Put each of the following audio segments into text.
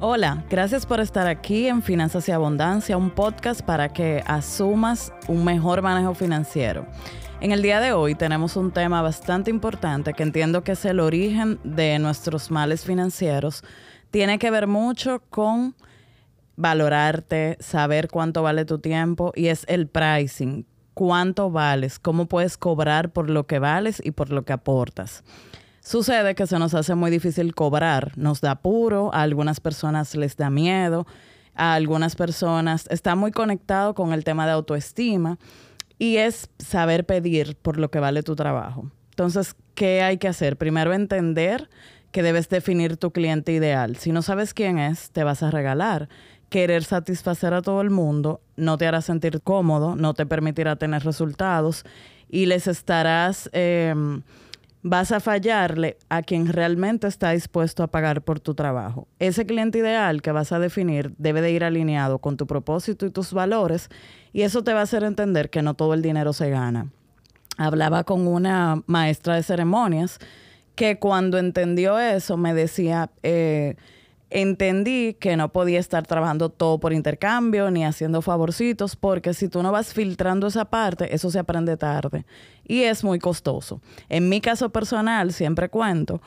Hola, gracias por estar aquí en Finanzas y Abundancia, un podcast para que asumas un mejor manejo financiero. En el día de hoy tenemos un tema bastante importante que entiendo que es el origen de nuestros males financieros. Tiene que ver mucho con valorarte, saber cuánto vale tu tiempo y es el pricing, cuánto vales, cómo puedes cobrar por lo que vales y por lo que aportas. Sucede que se nos hace muy difícil cobrar, nos da apuro, a algunas personas les da miedo, a algunas personas está muy conectado con el tema de autoestima y es saber pedir por lo que vale tu trabajo. Entonces, ¿qué hay que hacer? Primero entender que debes definir tu cliente ideal. Si no sabes quién es, te vas a regalar. Querer satisfacer a todo el mundo no te hará sentir cómodo, no te permitirá tener resultados y les estarás... Em, vas a fallarle a quien realmente está dispuesto a pagar por tu trabajo. Ese cliente ideal que vas a definir debe de ir alineado con tu propósito y tus valores y eso te va a hacer entender que no todo el dinero se gana. Hablaba con una maestra de ceremonias que cuando entendió eso me decía, eh, entendí que no podía estar trabajando todo por intercambio ni haciendo favorcitos, porque si tú no vas filtrando esa parte, eso se aprende tarde y es muy costoso. En mi caso personal, siempre cuento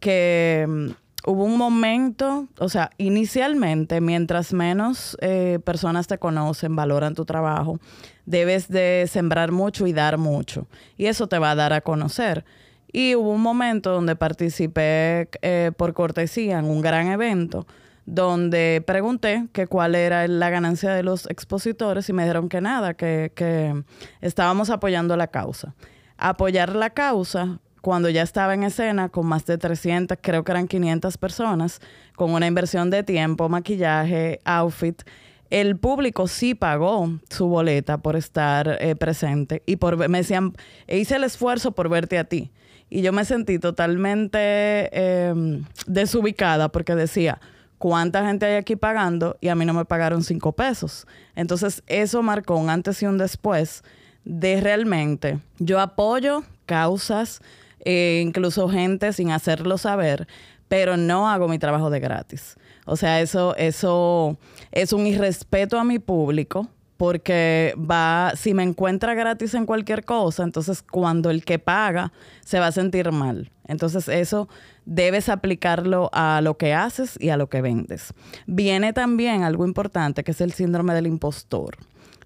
que mm, hubo un momento, o sea, inicialmente, mientras menos eh, personas te conocen, valoran tu trabajo, debes de sembrar mucho y dar mucho. Y eso te va a dar a conocer. Y hubo un momento donde participé eh, por cortesía en un gran evento donde pregunté que cuál era la ganancia de los expositores y me dijeron que nada, que, que estábamos apoyando la causa. Apoyar la causa cuando ya estaba en escena con más de 300, creo que eran 500 personas, con una inversión de tiempo, maquillaje, outfit, el público sí pagó su boleta por estar eh, presente y por me decían, hice el esfuerzo por verte a ti. Y yo me sentí totalmente em, desubicada porque decía, ¿cuánta gente hay aquí pagando? Y a mí no me pagaron cinco pesos. Entonces eso marcó un antes y un después de realmente, yo apoyo causas, eh, incluso gente sin hacerlo saber, pero no hago mi trabajo de gratis. O sea, eso, eso es un irrespeto a mi público porque va, si me encuentra gratis en cualquier cosa, entonces cuando el que paga se va a sentir mal. Entonces eso debes aplicarlo a lo que haces y a lo que vendes. Viene también algo importante que es el síndrome del impostor.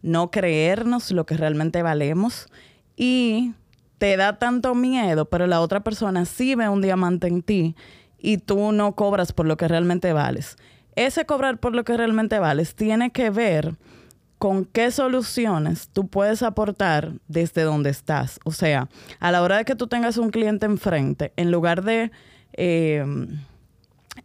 No creernos lo que realmente valemos y te da tanto miedo, pero la otra persona sí ve un diamante en ti y tú no cobras por lo que realmente vales. Ese cobrar por lo que realmente vales tiene que ver con qué soluciones tú puedes aportar desde donde estás. O sea, a la hora de que tú tengas un cliente enfrente, en lugar de eh,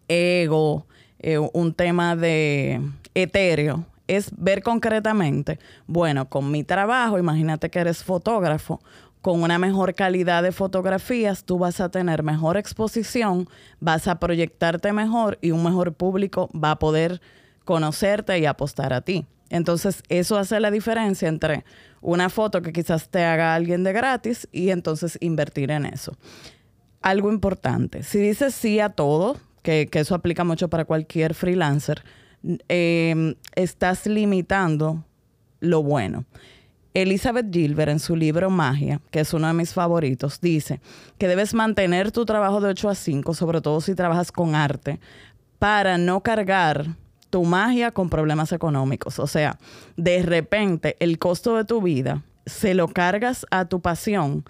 ego, eh, un tema de etéreo, es ver concretamente, bueno, con mi trabajo, imagínate que eres fotógrafo, con una mejor calidad de fotografías, tú vas a tener mejor exposición, vas a proyectarte mejor y un mejor público va a poder conocerte y apostar a ti. Entonces, eso hace la diferencia entre una foto que quizás te haga alguien de gratis y entonces invertir en eso. Algo importante, si dices sí a todo, que, eso aplica mucho para cualquier freelancer, em, estás limitando lo bueno. Elizabeth Gilbert en su libro Magia, que es uno de mis favoritos, dice que debes mantener tu trabajo de 8 a 5, sobre todo si trabajas con arte, para no cargar tu magia con problemas económicos. O sea, de repente el costo de tu vida se lo cargas a tu pasión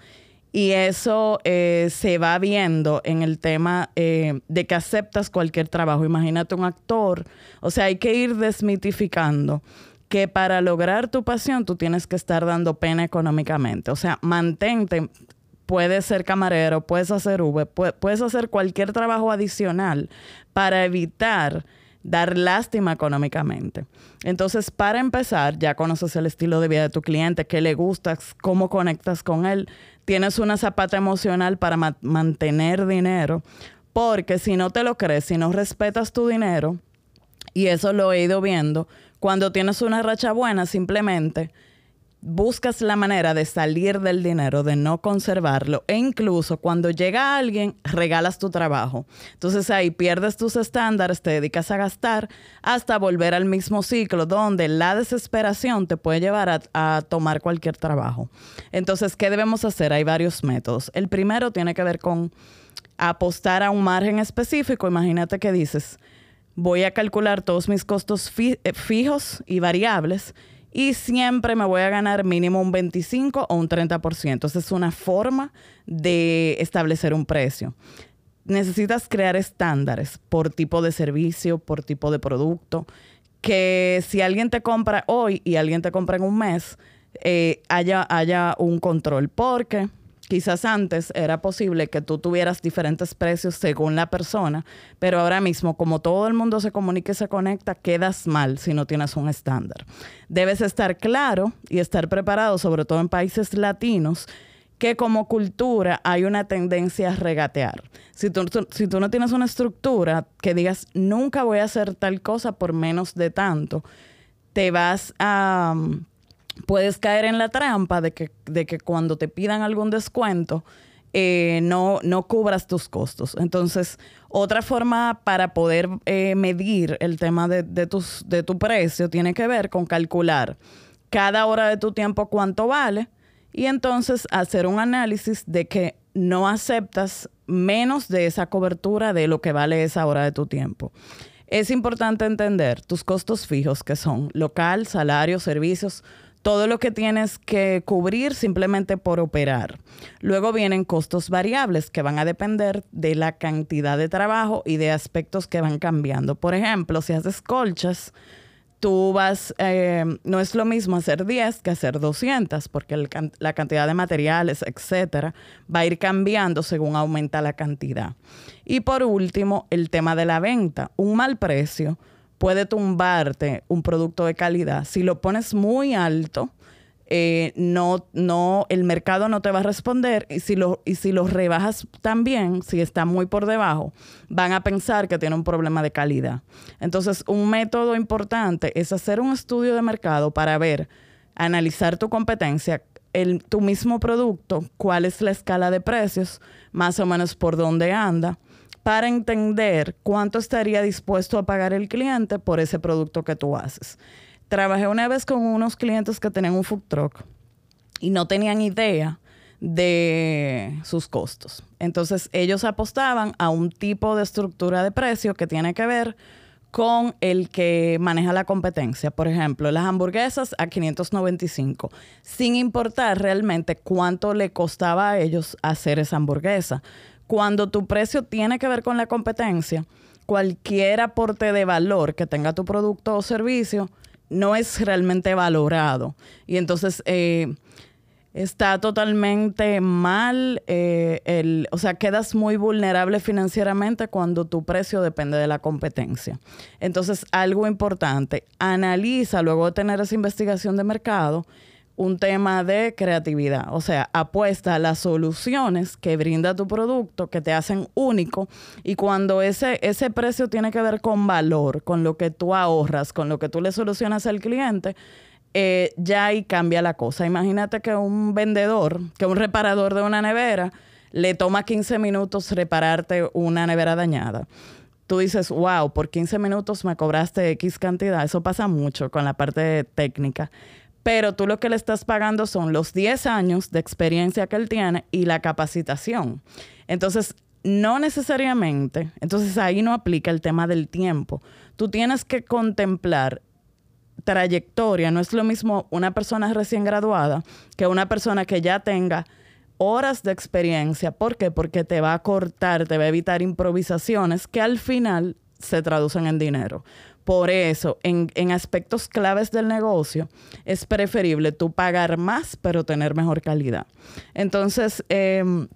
y eso eh, se va viendo en el tema eh, de que aceptas cualquier trabajo. Imagínate un actor. O sea, hay que ir desmitificando que para lograr tu pasión tú tienes que estar dando pena económicamente. O sea, mantente, puedes ser camarero, puedes hacer V, puedes hacer cualquier trabajo adicional para evitar dar lástima económicamente. Entonces, para empezar, ya conoces el estilo de vida de tu cliente, qué le gustas, cómo conectas con él, tienes una zapata emocional para mantener dinero, porque si no te lo crees, si no respetas tu dinero, y eso lo he ido viendo, cuando tienes una racha buena, simplemente buscas la manera de salir del dinero, de no conservarlo e incluso cuando llega alguien, regalas tu trabajo. Entonces ahí pierdes tus estándares, te dedicas a gastar hasta volver al mismo ciclo donde la desesperación te puede llevar a, tomar cualquier trabajo. Entonces, ¿qué debemos hacer? Hay varios métodos. El primero tiene que ver con apostar a un margen específico. Imagínate que dices, voy a calcular todos mis costos eh, fijos y variables y siempre me voy a ganar mínimo un 25 o un 30%. Esa es una forma de establecer un precio. Necesitas crear estándares por tipo de servicio, por tipo de producto, que si alguien te compra hoy y alguien te compra en un mes, eh, haya, haya un control. Porque Quizás antes era posible que tú tuvieras diferentes precios según la persona, pero ahora mismo, como todo el mundo se comunica y se conecta, quedas mal si no tienes un estándar. Debes estar claro y estar preparado, sobre todo en países latinos, que como cultura hay una tendencia a regatear. Si tú, no tienes una estructura que digas, nunca voy a hacer tal cosa por menos de tanto, te vas a puedes caer en la trampa de que, de que cuando te pidan algún descuento, eh, no, no cubras tus costos. Entonces, otra forma para poder eh, medir el tema de, tus, de tu precio tiene que ver con calcular cada hora de tu tiempo cuánto vale y entonces hacer un análisis de que no aceptas menos de esa cobertura de lo que vale esa hora de tu tiempo. Es importante entender tus costos fijos que son local, salario, servicios, todo lo que tienes que cubrir simplemente por operar. Luego vienen costos variables que van a depender de la cantidad de trabajo y de aspectos que van cambiando. Por ejemplo, si haces colchas, tú vas, eh, no es lo mismo hacer 10 que hacer 200, porque la cantidad de materiales, etcétera, va a ir cambiando según aumenta la cantidad. Y por último, el tema de la venta. Un mal precio puede tumbarte un producto de calidad. Si lo pones muy alto, eh, no, no, el mercado no te va a responder y si, lo, y si los rebajas también, si está muy por debajo, van a pensar que tiene un problema de calidad. Entonces, un método importante es hacer un estudio de mercado para ver, analizar tu competencia, el, tu mismo producto, cuál es la escala de precios, más o menos por dónde anda para entender cuánto estaría dispuesto a pagar el cliente por ese producto que tú haces. Trabajé una vez con unos clientes que tenían un food truck y no tenían idea de sus costos. Entonces ellos apostaban a un tipo de estructura de precio que tiene que ver con el que maneja la competencia. Por ejemplo, las hamburguesas a 595, sin importar realmente cuánto le costaba a ellos hacer esa hamburguesa. Cuando tu precio tiene que ver con la competencia, cualquier aporte de valor que tenga tu producto o servicio no es realmente valorado. Y entonces eh, está totalmente mal, eh, o sea, quedas muy vulnerable financieramente cuando tu precio depende de la competencia. Entonces, algo importante, analiza luego de tener esa investigación de mercado un tema de creatividad, o sea, apuesta a las soluciones que brinda tu producto, que te hacen único, y cuando ese, ese precio tiene que ver con valor, con lo que tú ahorras, con lo que tú le solucionas al cliente, eh, ya ahí cambia la cosa. Imagínate que un vendedor, que un reparador de una nevera, le toma 15 minutos repararte una nevera dañada tú dices, wow, por 15 minutos me cobraste X cantidad. Eso pasa mucho con la parte técnica pero tú lo que le estás pagando son los 10 años de experiencia que él tiene y la capacitación. Entonces, no necesariamente, entonces ahí no aplica el tema del tiempo. Tú tienes que contemplar trayectoria, no es lo mismo una persona recién graduada que una persona que ya tenga horas de experiencia. ¿Por qué? Porque te va a cortar, te va a evitar improvisaciones que al final se traducen en dinero. Por eso, en, aspectos claves del negocio, es preferible tú pagar más, pero tener mejor calidad. Entonces, em,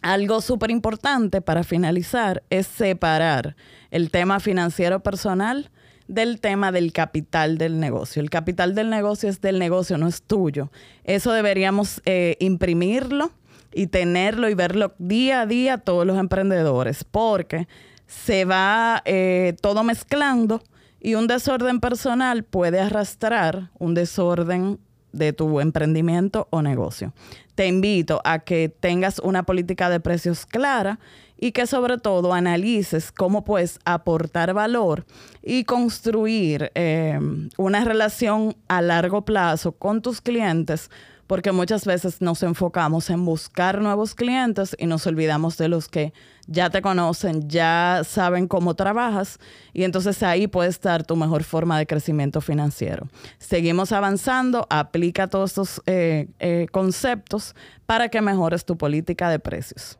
algo súper importante para finalizar es separar el tema financiero personal del tema del capital del negocio. El capital del negocio es del negocio, no es tuyo. Eso deberíamos eh, imprimirlo y tenerlo y verlo día a día todos los emprendedores, porque se va eh, todo mezclando y un desorden personal puede arrastrar un desorden de tu emprendimiento o negocio. Te invito a que tengas una política de precios clara y que sobre todo analices cómo puedes aportar valor y construir eh, una relación a largo plazo con tus clientes porque muchas veces nos enfocamos en buscar nuevos clientes y nos olvidamos de los que ya te conocen, ya saben cómo trabajas y entonces ahí puede estar tu mejor forma de crecimiento financiero. Seguimos avanzando, aplica todos estos eh, eh, conceptos para que mejores tu política de precios.